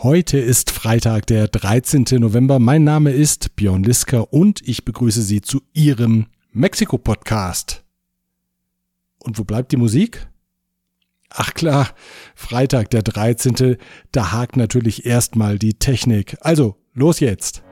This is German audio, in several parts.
Heute ist Freitag, der 13. November. Mein Name ist Björn Lisker und ich begrüße Sie zu Ihrem Mexiko-Podcast. Und wo bleibt die Musik? Ach klar, Freitag, der 13. Da hakt natürlich erstmal die Technik. Also, los jetzt.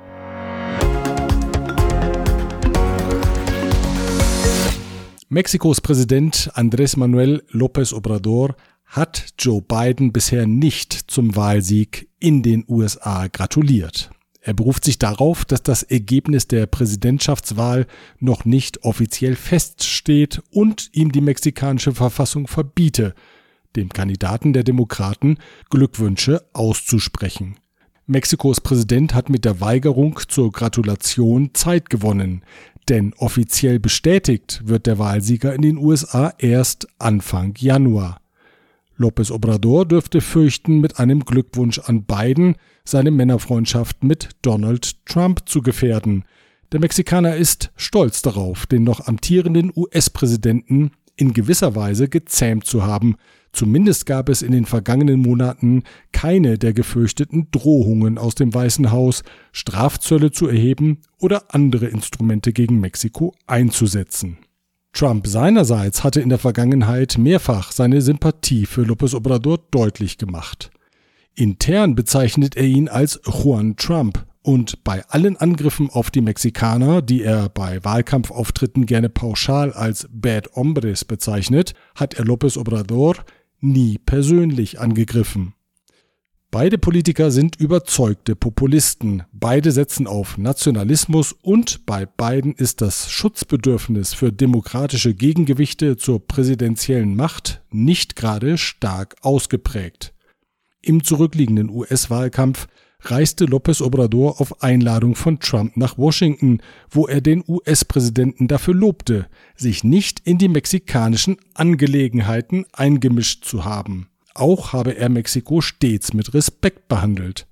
Mexikos Präsident Andrés Manuel López Obrador hat Joe Biden bisher nicht zum Wahlsieg in den USA gratuliert. Er beruft sich darauf, dass das Ergebnis der Präsidentschaftswahl noch nicht offiziell feststeht und ihm die mexikanische Verfassung verbiete, dem Kandidaten der Demokraten Glückwünsche auszusprechen. Mexikos Präsident hat mit der Weigerung zur Gratulation Zeit gewonnen, denn offiziell bestätigt wird der Wahlsieger in den USA erst Anfang Januar. López Obrador dürfte fürchten, mit einem Glückwunsch an Biden seine Männerfreundschaft mit Donald Trump zu gefährden. Der Mexikaner ist stolz darauf, den noch amtierenden US-Präsidenten in gewisser Weise gezähmt zu haben. Zumindest gab es in den vergangenen Monaten keine der gefürchteten Drohungen aus dem Weißen Haus, Strafzölle zu erheben oder andere Instrumente gegen Mexiko einzusetzen. Trump seinerseits hatte in der Vergangenheit mehrfach seine Sympathie für López Obrador deutlich gemacht. Intern bezeichnet er ihn als Juan Trump und bei allen Angriffen auf die Mexikaner, die er bei Wahlkampfauftritten gerne pauschal als Bad Hombres bezeichnet, hat er López Obrador nie persönlich angegriffen. Beide Politiker sind überzeugte Populisten, beide setzen auf Nationalismus und bei beiden ist das Schutzbedürfnis für demokratische Gegengewichte zur präsidentiellen Macht nicht gerade stark ausgeprägt. Im zurückliegenden US-Wahlkampf reiste López Obrador auf Einladung von Trump nach Washington, wo er den US-Präsidenten dafür lobte, sich nicht in die mexikanischen Angelegenheiten eingemischt zu haben. Auch habe er Mexiko stets mit Respekt behandelt.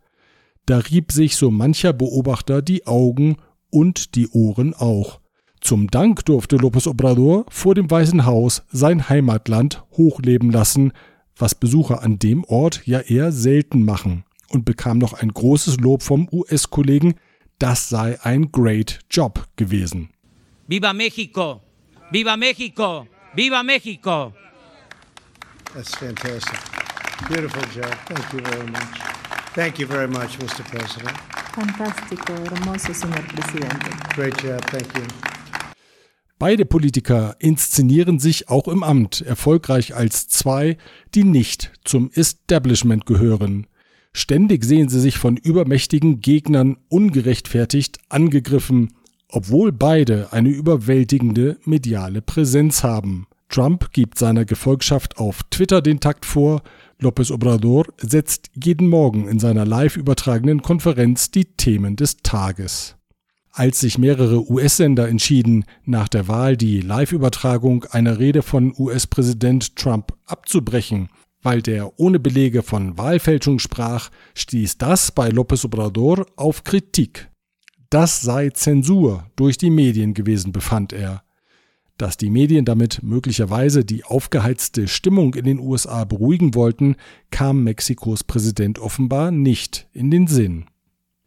Da rieb sich so mancher Beobachter die Augen und die Ohren auch. Zum Dank durfte López Obrador vor dem Weißen Haus sein Heimatland hochleben lassen, was Besucher an dem Ort ja eher selten machen, und bekam noch ein großes Lob vom US-Kollegen, das sei ein great Job gewesen. Viva Mexico! Viva Mexico! Viva Mexico! That's fantastic. Beautiful job. Thank you very much. Thank you very much, Mr. President. Fantástico, hermoso, señor presidente. Great job. Thank you. Beide Politiker inszenieren sich auch im Amt erfolgreich als zwei, die nicht zum Establishment gehören. Ständig sehen sie sich von übermächtigen Gegnern ungerechtfertigt angegriffen, obwohl beide eine überwältigende mediale Präsenz haben. Trump gibt seiner Gefolgschaft auf Twitter den Takt vor, López Obrador setzt jeden Morgen in seiner live übertragenen Konferenz die Themen des Tages. Als sich mehrere US-Sender entschieden, nach der Wahl die Live-Übertragung einer Rede von US-Präsident Trump abzubrechen, weil der ohne Belege von Wahlfälschung sprach, stieß das bei López Obrador auf Kritik. Das sei Zensur durch die Medien gewesen, befand er. Dass die Medien damit möglicherweise die aufgeheizte Stimmung in den USA beruhigen wollten, kam Mexikos Präsident offenbar nicht in den Sinn.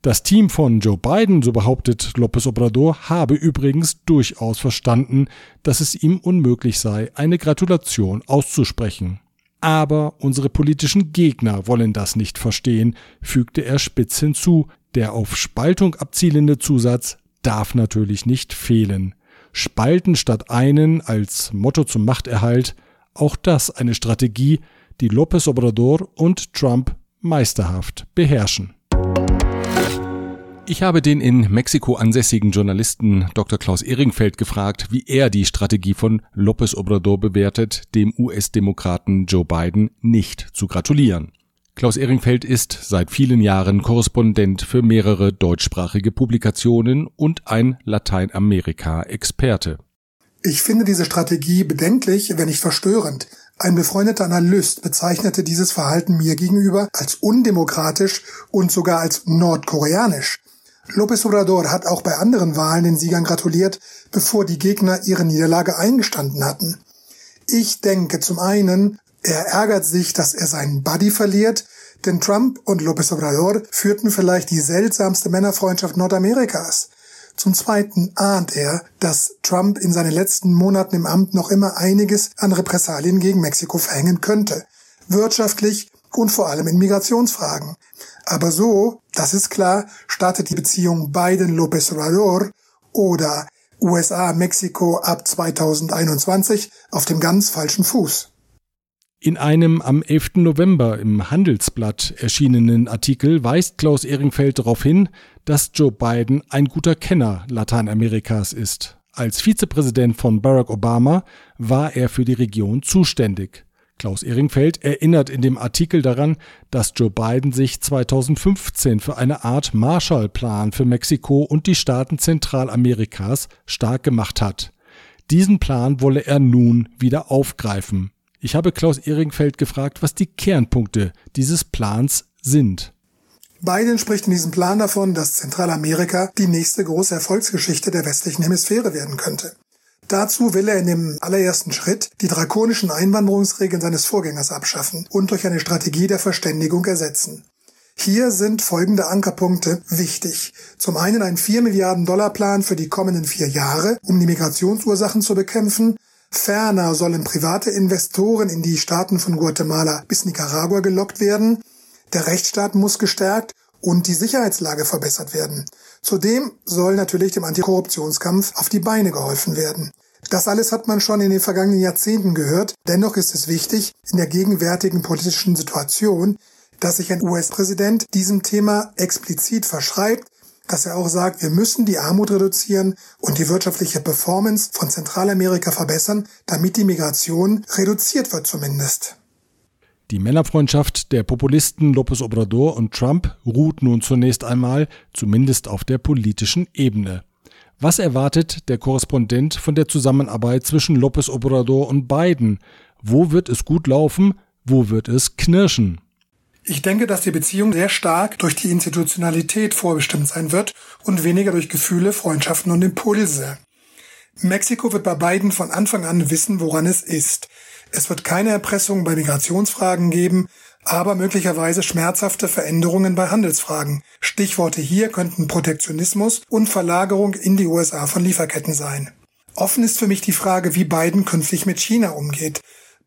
Das Team von Joe Biden, so behauptet López Obrador, habe übrigens durchaus verstanden, dass es ihm unmöglich sei, eine Gratulation auszusprechen. Aber unsere politischen Gegner wollen das nicht verstehen, fügte er spitz hinzu. Der auf Spaltung abzielende Zusatz darf natürlich nicht fehlen. Spalten statt einen als Motto zum Machterhalt, auch das eine Strategie, die López Obrador und Trump meisterhaft beherrschen. Ich habe den in Mexiko ansässigen Journalisten Dr. Klaus Ehringfeld gefragt, wie er die Strategie von López Obrador bewertet, dem US-Demokraten Joe Biden nicht zu gratulieren. Klaus Ehringfeld ist seit vielen Jahren Korrespondent für mehrere deutschsprachige Publikationen und ein Lateinamerika-Experte. Ich finde diese Strategie bedenklich, wenn nicht verstörend. Ein befreundeter Analyst bezeichnete dieses Verhalten mir gegenüber als undemokratisch und sogar als nordkoreanisch. López Obrador hat auch bei anderen Wahlen den Siegern gratuliert, bevor die Gegner ihre Niederlage eingestanden hatten. Ich denke zum einen, er ärgert sich, dass er seinen Buddy verliert, Denn Trump und López Obrador führten vielleicht die seltsamste Männerfreundschaft Nordamerikas. Zum Zweiten ahnt er, dass Trump in seinen letzten Monaten im Amt noch immer einiges an Repressalien gegen Mexiko verhängen könnte. Wirtschaftlich und vor allem in Migrationsfragen. Aber so, das ist klar, startet die Beziehung Biden-López Obrador oder USA-Mexiko ab 2021 auf dem ganz falschen Fuß. In einem am 11. November im Handelsblatt erschienenen Artikel weist Klaus Ehringfeld darauf hin, dass Joe Biden ein guter Kenner Lateinamerikas ist. Als Vizepräsident von Barack Obama war er für die Region zuständig. Klaus Ehringfeld erinnert in dem Artikel daran, dass Joe Biden sich 2015 für eine Art Marshallplan für Mexiko und die Staaten Zentralamerikas stark gemacht hat. Diesen Plan wolle er nun wieder aufgreifen. Ich habe Klaus Ehringfeld gefragt, was die Kernpunkte dieses Plans sind. Biden spricht in diesem Plan davon, dass Zentralamerika die nächste große Erfolgsgeschichte der westlichen Hemisphäre werden könnte. Dazu will er in dem allerersten Schritt die drakonischen Einwanderungsregeln seines Vorgängers abschaffen und durch eine Strategie der Verständigung ersetzen. Hier sind folgende Ankerpunkte wichtig. Zum einen ein 4 Milliarden Dollar Plan für die kommenden vier Jahre, um die Migrationsursachen zu bekämpfen. Ferner sollen private Investoren in die Staaten von Guatemala bis Nicaragua gelockt werden. Der Rechtsstaat muss gestärkt und die Sicherheitslage verbessert werden. Zudem soll natürlich dem Antikorruptionskampf auf die Beine geholfen werden. Das alles hat man schon in den vergangenen Jahrzehnten gehört. Dennoch ist es wichtig, in der gegenwärtigen politischen Situation, dass sich ein US-Präsident diesem Thema explizit verschreibt, dass er auch sagt, wir müssen die Armut reduzieren und die wirtschaftliche Performance von Zentralamerika verbessern, damit die Migration reduziert wird zumindest. Die Männerfreundschaft der Populisten López Obrador und Trump ruht nun zunächst einmal, zumindest auf der politischen Ebene. Was erwartet der Korrespondent von der Zusammenarbeit zwischen López Obrador und Biden? Wo wird es gut laufen? Wo wird es knirschen? Ich denke, dass die Beziehung sehr stark durch die Institutionalität vorbestimmt sein wird und weniger durch Gefühle, Freundschaften und Impulse. Mexiko wird bei Biden von Anfang an wissen, woran es ist. Es wird keine Erpressung bei Migrationsfragen geben, aber möglicherweise schmerzhafte Veränderungen bei Handelsfragen. Stichworte hier könnten Protektionismus und Verlagerung in die USA von Lieferketten sein. Offen ist für mich die Frage, wie Biden künftig mit China umgeht.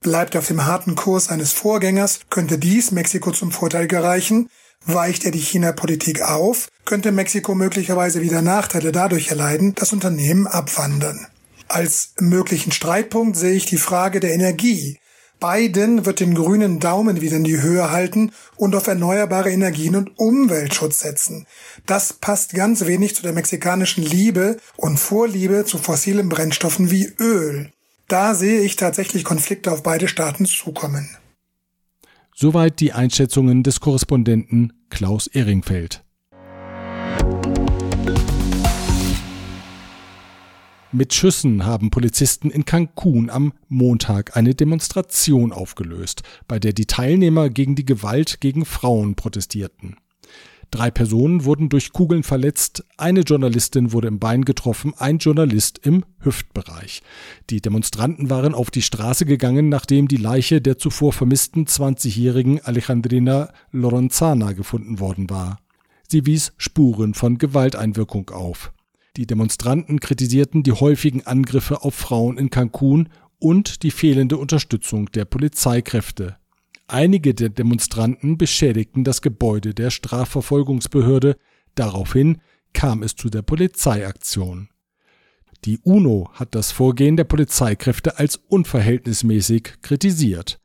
Bleibt er auf dem harten Kurs seines Vorgängers, könnte dies Mexiko zum Vorteil gereichen. Weicht er die China-Politik auf, könnte Mexiko möglicherweise wieder Nachteile dadurch erleiden, dass Unternehmen abwandern. Als möglichen Streitpunkt sehe ich die Frage der Energie. Biden wird den grünen Daumen wieder in die Höhe halten und auf erneuerbare Energien und Umweltschutz setzen. Das passt ganz wenig zu der mexikanischen Liebe und Vorliebe zu fossilen Brennstoffen wie Öl. Da sehe ich tatsächlich Konflikte auf beide Staaten zukommen. Soweit die Einschätzungen des Korrespondenten Klaus Ehringfeld. Mit Schüssen haben Polizisten in Cancun am Montag eine Demonstration aufgelöst, bei der die Teilnehmer gegen die Gewalt gegen Frauen protestierten. Drei Personen wurden durch Kugeln verletzt, eine Journalistin wurde im Bein getroffen, ein Journalist im Hüftbereich. Die Demonstranten waren auf die Straße gegangen, nachdem die Leiche der zuvor vermissten 20-jährigen Alejandrina Lorenzana gefunden worden war. Sie wies Spuren von Gewalteinwirkung auf. Die Demonstranten kritisierten die häufigen Angriffe auf Frauen in Cancun und die fehlende Unterstützung der Polizeikräfte. Einige der Demonstranten beschädigten das Gebäude der Strafverfolgungsbehörde, daraufhin kam es zu der Polizeiaktion. Die UNO hat das Vorgehen der Polizeikräfte als unverhältnismäßig kritisiert.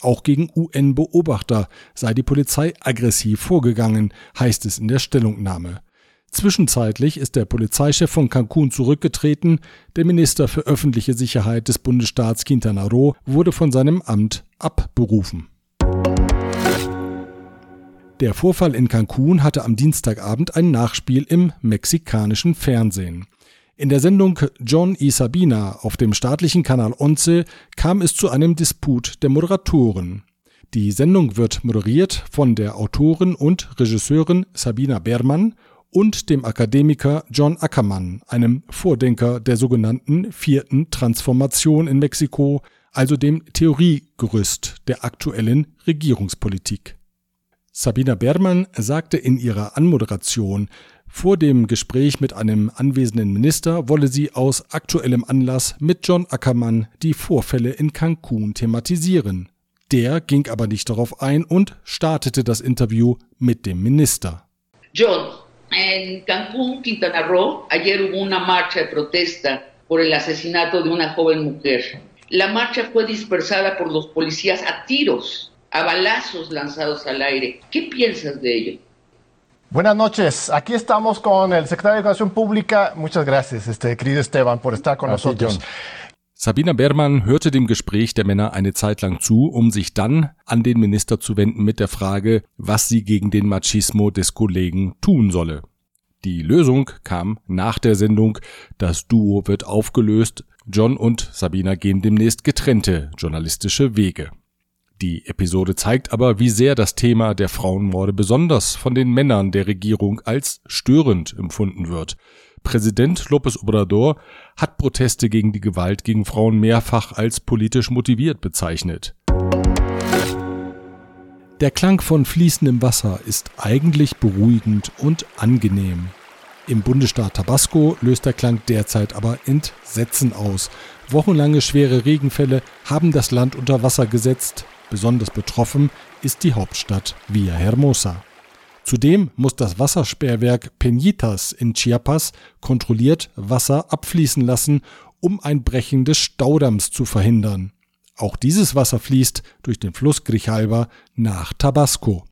Auch gegen UN-Beobachter sei die Polizei aggressiv vorgegangen, heißt es in der Stellungnahme. Zwischenzeitlich ist der Polizeichef von Cancun zurückgetreten, der Minister für öffentliche Sicherheit des Bundesstaats Quintana Roo wurde von seinem Amt abberufen. Der Vorfall in Cancun hatte am Dienstagabend ein Nachspiel im mexikanischen Fernsehen. In der Sendung John y Sabina auf dem staatlichen Kanal Once kam es zu einem Disput der Moderatoren. Die Sendung wird moderiert von der Autorin und Regisseurin Sabina Bermann und dem Akademiker John Ackermann, einem Vordenker der sogenannten vierten Transformation in Mexiko, also dem Theoriegerüst der aktuellen Regierungspolitik. Sabina Bermann sagte in ihrer Anmoderation, vor dem Gespräch mit einem anwesenden Minister wolle sie aus aktuellem Anlass mit John Ackermann die Vorfälle in Cancun thematisieren. Der ging aber nicht darauf ein und startete das Interview mit dem Minister. John, en Cancún, Quintana Roo, ayer hubo una marcha de protesta por el asesinato de una joven mujer. La marcha fue dispersada por los policías a tiros, a balazos lanzados al aire. ¿Qué piensas de ello? Buenas noches. Aquí estamos con el secretario de Educación Pública. Muchas gracias, este querido Esteban, por estar con Gracias, nosotros. John. Sabina Beermann hörte dem Gespräch der Männer eine Zeit lang zu, um sich dann an den Minister zu wenden mit der Frage, was sie gegen den Machismo des Kollegen tun solle. Die Lösung kam nach der Sendung. Das Duo wird aufgelöst. John und Sabina gehen demnächst getrennte journalistische Wege. Die Episode zeigt aber, wie sehr das Thema der Frauenmorde besonders von den Männern der Regierung als störend empfunden wird. Präsident López Obrador hat Proteste gegen die Gewalt gegen Frauen mehrfach als politisch motiviert bezeichnet. Der Klang von fließendem Wasser ist eigentlich beruhigend und angenehm. Im Bundesstaat Tabasco löst der Klang derzeit aber Entsetzen aus. Wochenlange schwere Regenfälle haben das Land unter Wasser gesetzt. Besonders betroffen ist die Hauptstadt Villahermosa. Zudem muss das Wassersperrwerk Peñitas in Chiapas kontrolliert Wasser abfließen lassen, um ein Brechen des Staudamms zu verhindern. Auch dieses Wasser fließt durch den Fluss Grijalba nach Tabasco.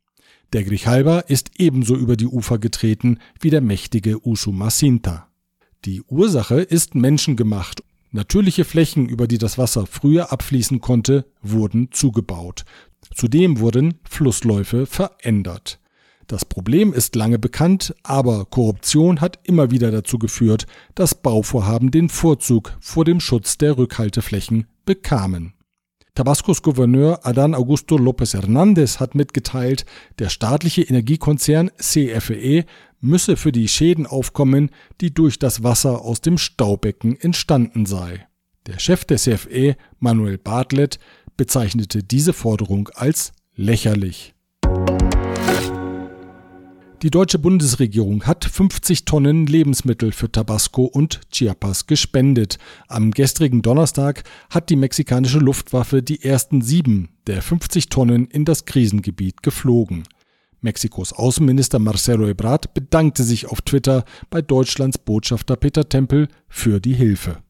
Der Grijalba ist ebenso über die Ufer getreten wie der mächtige Usumacinta. Die Ursache ist menschengemacht. Natürliche Flächen, über die das Wasser früher abfließen konnte, wurden zugebaut. Zudem wurden Flussläufe verändert. Das Problem ist lange bekannt, aber Korruption hat immer wieder dazu geführt, dass Bauvorhaben den Vorzug vor dem Schutz der Rückhalteflächen bekamen. Tabascos Gouverneur Adán Augusto López Hernández hat mitgeteilt, der staatliche Energiekonzern CFE müsse für die Schäden aufkommen, die durch das Wasser aus dem Staubecken entstanden sei. Der Chef der CFE, Manuel Bartlett, bezeichnete diese Forderung als lächerlich. Die deutsche Bundesregierung hat 50 Tonnen Lebensmittel für Tabasco und Chiapas gespendet. Am gestrigen Donnerstag hat die mexikanische Luftwaffe die ersten sieben der 50 Tonnen in das Krisengebiet geflogen. Mexikos Außenminister Marcelo Ebrard bedankte sich auf Twitter bei Deutschlands Botschafter Peter Tempel für die Hilfe.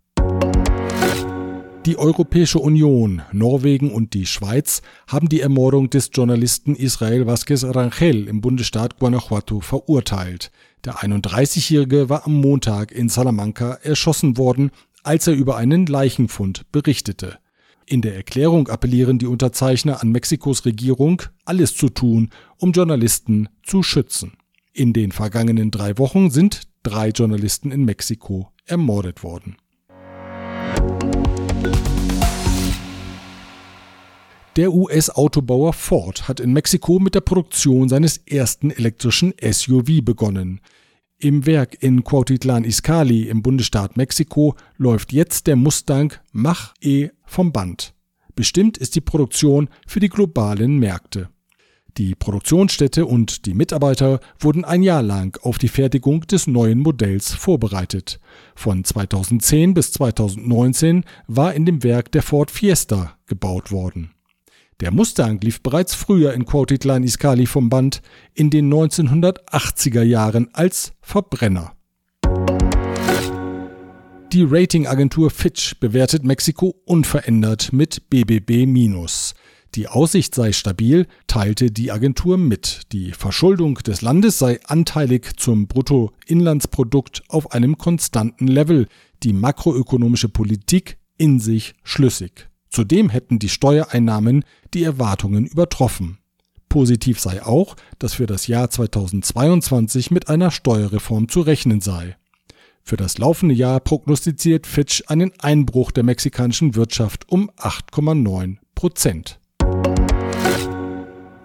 Die Europäische Union, Norwegen und die Schweiz haben die Ermordung des Journalisten Israel Vázquez Rangel im Bundesstaat Guanajuato verurteilt. Der 31-Jährige war am Montag in Salamanca erschossen worden, als er über einen Leichenfund berichtete. In der Erklärung appellieren die Unterzeichner an Mexikos Regierung, alles zu tun, um Journalisten zu schützen. In den vergangenen drei Wochen sind drei Journalisten in Mexiko ermordet worden. Der US-Autobauer Ford hat in Mexiko mit der Produktion seines ersten elektrischen SUV begonnen. Im Werk in Cuautitlán Izcalli im Bundesstaat Mexiko läuft jetzt der Mustang Mach-E vom Band. Bestimmt ist die Produktion für die globalen Märkte. Die Produktionsstätte und die Mitarbeiter wurden ein Jahr lang auf die Fertigung des neuen Modells vorbereitet. Von 2010 bis 2019 war in dem Werk der Ford Fiesta gebaut worden. Der Mustang lief bereits früher in Cuautitlán Izcalli vom Band in den 1980er Jahren als Verbrenner. Die Ratingagentur Fitch bewertet Mexiko unverändert mit BBB-. Die Aussicht sei stabil, teilte die Agentur mit. Die Verschuldung des Landes sei anteilig zum Bruttoinlandsprodukt auf einem konstanten Level, die makroökonomische Politik in sich schlüssig. Zudem hätten die Steuereinnahmen die Erwartungen übertroffen. Positiv sei auch, dass für das Jahr 2022 mit einer Steuerreform zu rechnen sei. Für das laufende Jahr prognostiziert Fitch einen Einbruch der mexikanischen Wirtschaft um 8,9 Prozent.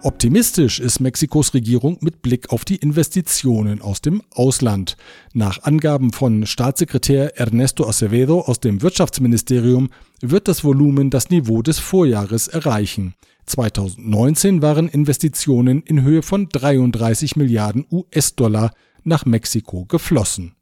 Optimistisch ist Mexikos Regierung mit Blick auf die Investitionen aus dem Ausland. Nach Angaben von Staatssekretär Ernesto Acevedo aus dem Wirtschaftsministerium wird das Volumen das Niveau des Vorjahres erreichen. 2019 waren Investitionen in Höhe von 33 Milliarden US-Dollar nach Mexiko geflossen.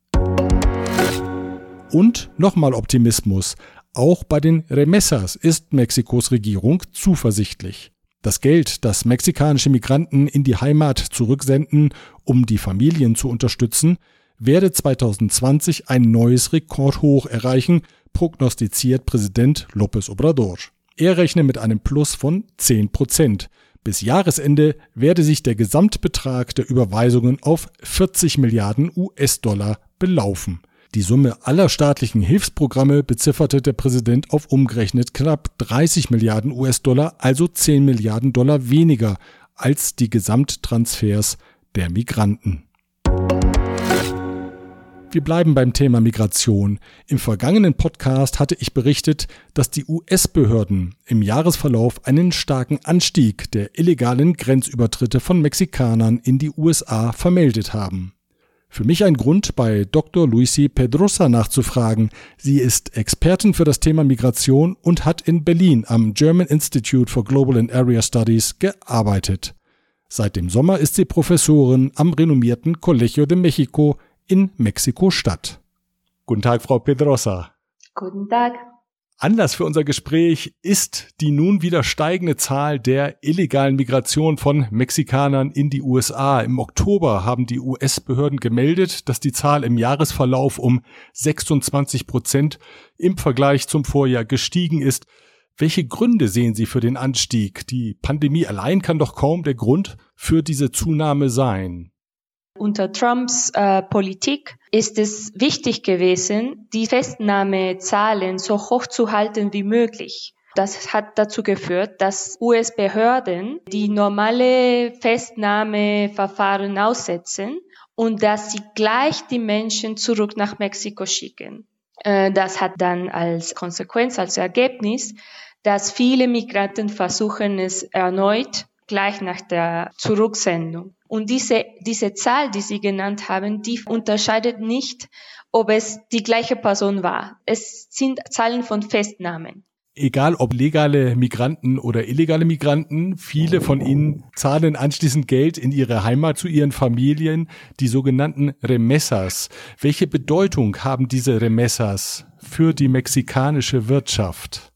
Und nochmal Optimismus. Auch bei den Remessas ist Mexikos Regierung zuversichtlich. Das Geld, das mexikanische Migranten in die Heimat zurücksenden, um die Familien zu unterstützen, werde 2020 ein neues Rekordhoch erreichen, prognostiziert Präsident López Obrador. Er rechne mit einem Plus von 10 Prozent. Bis Jahresende werde sich der Gesamtbetrag der Überweisungen auf 40 Milliarden US-Dollar belaufen. Die Summe aller staatlichen Hilfsprogramme bezifferte der Präsident auf umgerechnet knapp 30 Milliarden US-Dollar, also 10 Milliarden Dollar weniger als die Gesamttransfers der Migranten. Wir bleiben beim Thema Migration. Im vergangenen Podcast hatte ich berichtet, dass die US-Behörden im Jahresverlauf einen starken Anstieg der illegalen Grenzübertritte von Mexikanern in die USA vermeldet haben. Für mich ein Grund, bei Dr. Luisi Pedrosa nachzufragen. Sie ist Expertin für das Thema Migration und hat in Berlin am German Institute for Global and Area Studies gearbeitet. Seit dem Sommer ist sie Professorin am renommierten Colegio de Mexico in Mexiko-Stadt. Guten Tag, Frau Pedrosa. Guten Tag. Anlass für unser Gespräch ist die nun wieder steigende Zahl der illegalen Migration von Mexikanern in die USA. Im Oktober haben die US-Behörden gemeldet, dass die Zahl im Jahresverlauf um 26 Prozent im Vergleich zum Vorjahr gestiegen ist. Welche Gründe sehen Sie für den Anstieg? Die Pandemie allein kann doch kaum der Grund für diese Zunahme sein. Unter Trumps äh, Politik ist es wichtig gewesen, die Festnahmezahlen so hoch zu halten wie möglich. Das hat dazu geführt, dass US-Behörden die normale Festnahmeverfahren aussetzen und dass sie gleich die Menschen zurück nach Mexiko schicken. Äh, das hat dann als Konsequenz, als Ergebnis, dass viele Migranten versuchen es erneut gleich nach der Zurücksendung. Und diese, diese Zahl, die Sie genannt haben, die unterscheidet nicht, ob es die gleiche Person war. Es sind Zahlen von Festnahmen. Egal ob legale Migranten oder illegale Migranten, viele von ihnen zahlen anschließend Geld in ihre Heimat zu ihren Familien, die sogenannten Remessas. Welche Bedeutung haben diese Remessas für die mexikanische Wirtschaft?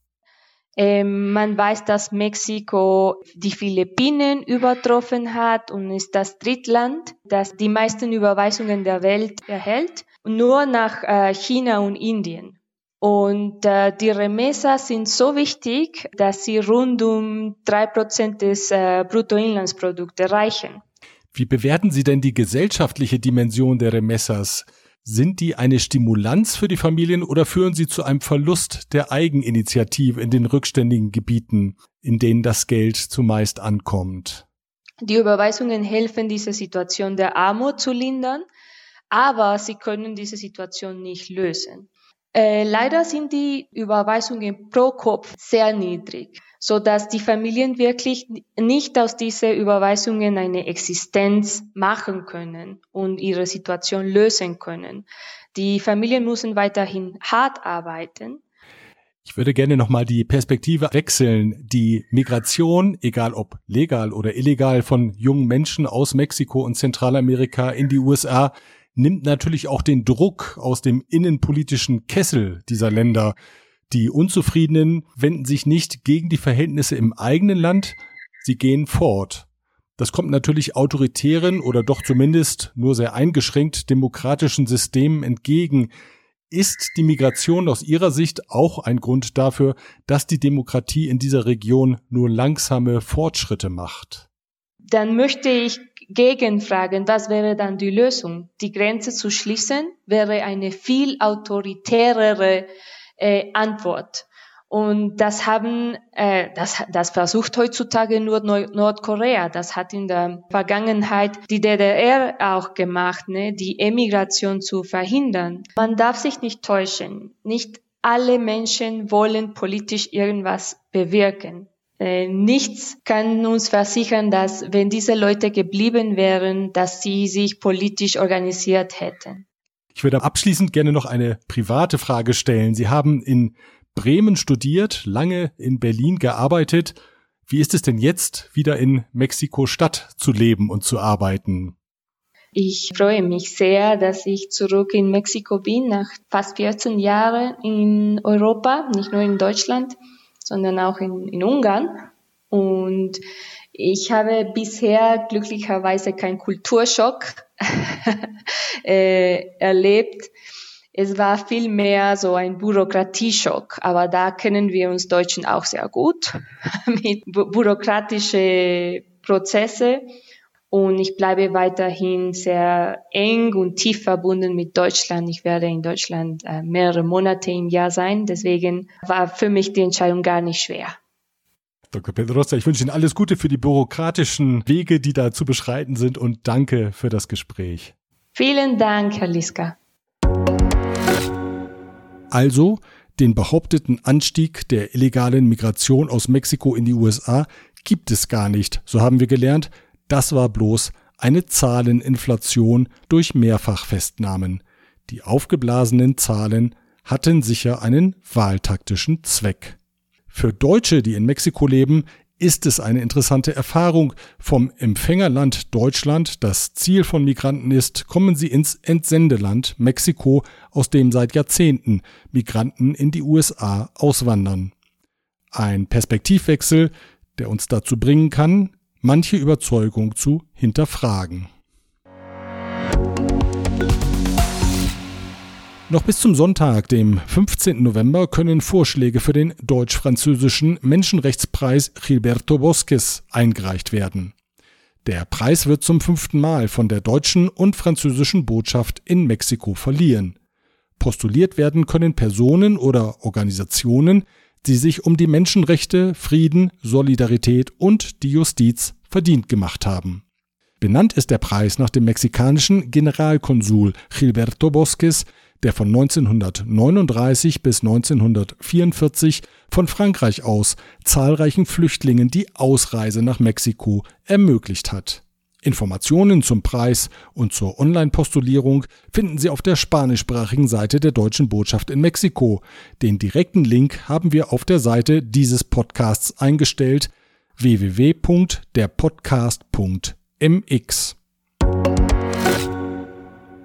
Ähm, man weiß, dass Mexiko die Philippinen übertroffen hat und ist das Drittland, das die meisten Überweisungen der Welt erhält, nur nach äh, China und Indien. Und äh, die Remessas sind so wichtig, dass sie rund um drei Prozent des äh, Bruttoinlandsprodukts erreichen. Wie bewerten Sie denn die gesellschaftliche Dimension der Remessas? Sind die eine Stimulanz für die Familien oder führen sie zu einem Verlust der Eigeninitiative in den rückständigen Gebieten, in denen das Geld zumeist ankommt? Die Überweisungen helfen, diese Situation der Armut zu lindern, aber sie können diese Situation nicht lösen. Äh, leider sind die Überweisungen pro Kopf sehr niedrig so dass die Familien wirklich nicht aus diesen Überweisungen eine Existenz machen können und ihre Situation lösen können. Die Familien müssen weiterhin hart arbeiten. Ich würde gerne nochmal die Perspektive wechseln. Die Migration, egal ob legal oder illegal, von jungen Menschen aus Mexiko und Zentralamerika in die USA, nimmt natürlich auch den Druck aus dem innenpolitischen Kessel dieser Länder. Die Unzufriedenen wenden sich nicht gegen die Verhältnisse im eigenen Land, sie gehen fort. Das kommt natürlich autoritären oder doch zumindest nur sehr eingeschränkt demokratischen Systemen entgegen. Ist die Migration aus Ihrer Sicht auch ein Grund dafür, dass die Demokratie in dieser Region nur langsame Fortschritte macht? Dann möchte ich gegenfragen, was wäre dann die Lösung? Die Grenze zu schließen wäre eine viel autoritärere äh, Antwort. Und das haben, äh, das, das versucht heutzutage nur Nordkorea. Das hat in der Vergangenheit die DDR auch gemacht, ne, die Emigration zu verhindern. Man darf sich nicht täuschen. Nicht alle Menschen wollen politisch irgendwas bewirken. Äh, nichts kann uns versichern, dass wenn diese Leute geblieben wären, dass sie sich politisch organisiert hätten. Ich würde abschließend gerne noch eine private Frage stellen. Sie haben in Bremen studiert, lange in Berlin gearbeitet. Wie ist es denn jetzt, wieder in Mexiko-Stadt zu leben und zu arbeiten? Ich freue mich sehr, dass ich zurück in Mexiko bin, nach fast 14 Jahren in Europa, nicht nur in Deutschland, sondern auch in, in Ungarn. Und ich habe bisher glücklicherweise keinen Kulturschock äh, erlebt. Es war vielmehr so ein Bürokratieschock, aber da kennen wir uns Deutschen auch sehr gut mit bürokratische Prozesse und ich bleibe weiterhin sehr eng und tief verbunden mit Deutschland. Ich werde in Deutschland äh, mehrere Monate im Jahr sein. Deswegen war für mich die Entscheidung gar nicht schwer. Dr. Pedrosa, ich wünsche Ihnen alles Gute für die bürokratischen Wege, die da zu beschreiten sind und danke für das Gespräch. Vielen Dank, Herr Liska. Also, den behaupteten Anstieg der illegalen Migration aus Mexiko in die USA gibt es gar nicht, so haben wir gelernt, das war bloß eine Zahleninflation durch Mehrfachfestnahmen. Die aufgeblasenen Zahlen hatten sicher einen wahltaktischen Zweck. Für Deutsche, die in Mexiko leben, ist es eine interessante Erfahrung. Vom Empfängerland Deutschland, das Ziel von Migranten ist, kommen sie ins Entsendeland Mexiko, aus dem seit Jahrzehnten Migranten in die USA auswandern. Ein Perspektivwechsel, der uns dazu bringen kann, manche Überzeugung zu hinterfragen. Noch bis zum Sonntag, dem 15. November, können Vorschläge für den deutsch-französischen Menschenrechtspreis Gilberto Bosques eingereicht werden. Der Preis wird zum fünften Mal von der deutschen und französischen Botschaft in Mexiko verliehen. Postuliert werden können Personen oder Organisationen, die sich um die Menschenrechte, Frieden, Solidarität und die Justiz verdient gemacht haben. Benannt ist der Preis nach dem mexikanischen Generalkonsul Gilberto Bosques, der von 1939 bis 1944 von Frankreich aus zahlreichen Flüchtlingen die Ausreise nach Mexiko ermöglicht hat. Informationen zum Preis und zur Online-Postulierung finden Sie auf der spanischsprachigen Seite der deutschen Botschaft in Mexiko. Den direkten Link haben wir auf der Seite dieses Podcasts eingestellt www.derpodcast.mx.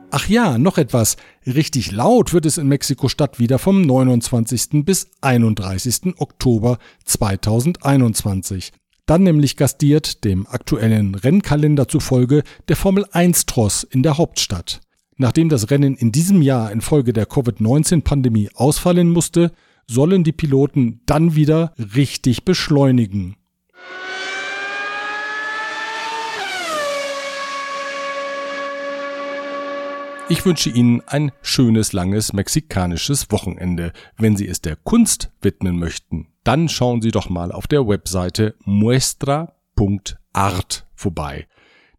Ach ja, noch etwas. Richtig laut wird es in Mexiko-Stadt wieder vom 29. bis 31. Oktober 2021. Dann nämlich gastiert, dem aktuellen Rennkalender zufolge, der Formel 1 Tross in der Hauptstadt. Nachdem das Rennen in diesem Jahr infolge der Covid-19-Pandemie ausfallen musste, sollen die Piloten dann wieder richtig beschleunigen. Ich wünsche Ihnen ein schönes, langes mexikanisches Wochenende. Wenn Sie es der Kunst widmen möchten, dann schauen Sie doch mal auf der Webseite muestra.art vorbei.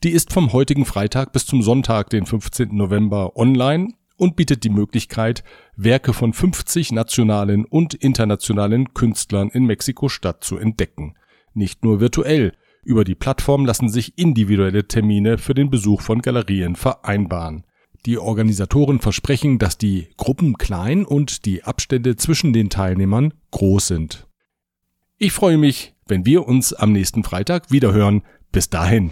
Die ist vom heutigen Freitag bis zum Sonntag, den 15. November, online und bietet die Möglichkeit, Werke von 50 nationalen und internationalen Künstlern in Mexiko-Stadt zu entdecken. Nicht nur virtuell. Über die Plattform lassen sich individuelle Termine für den Besuch von Galerien vereinbaren. Die Organisatoren versprechen, dass die Gruppen klein und die Abstände zwischen den Teilnehmern groß sind. Ich freue mich, wenn wir uns am nächsten Freitag wiederhören. Bis dahin.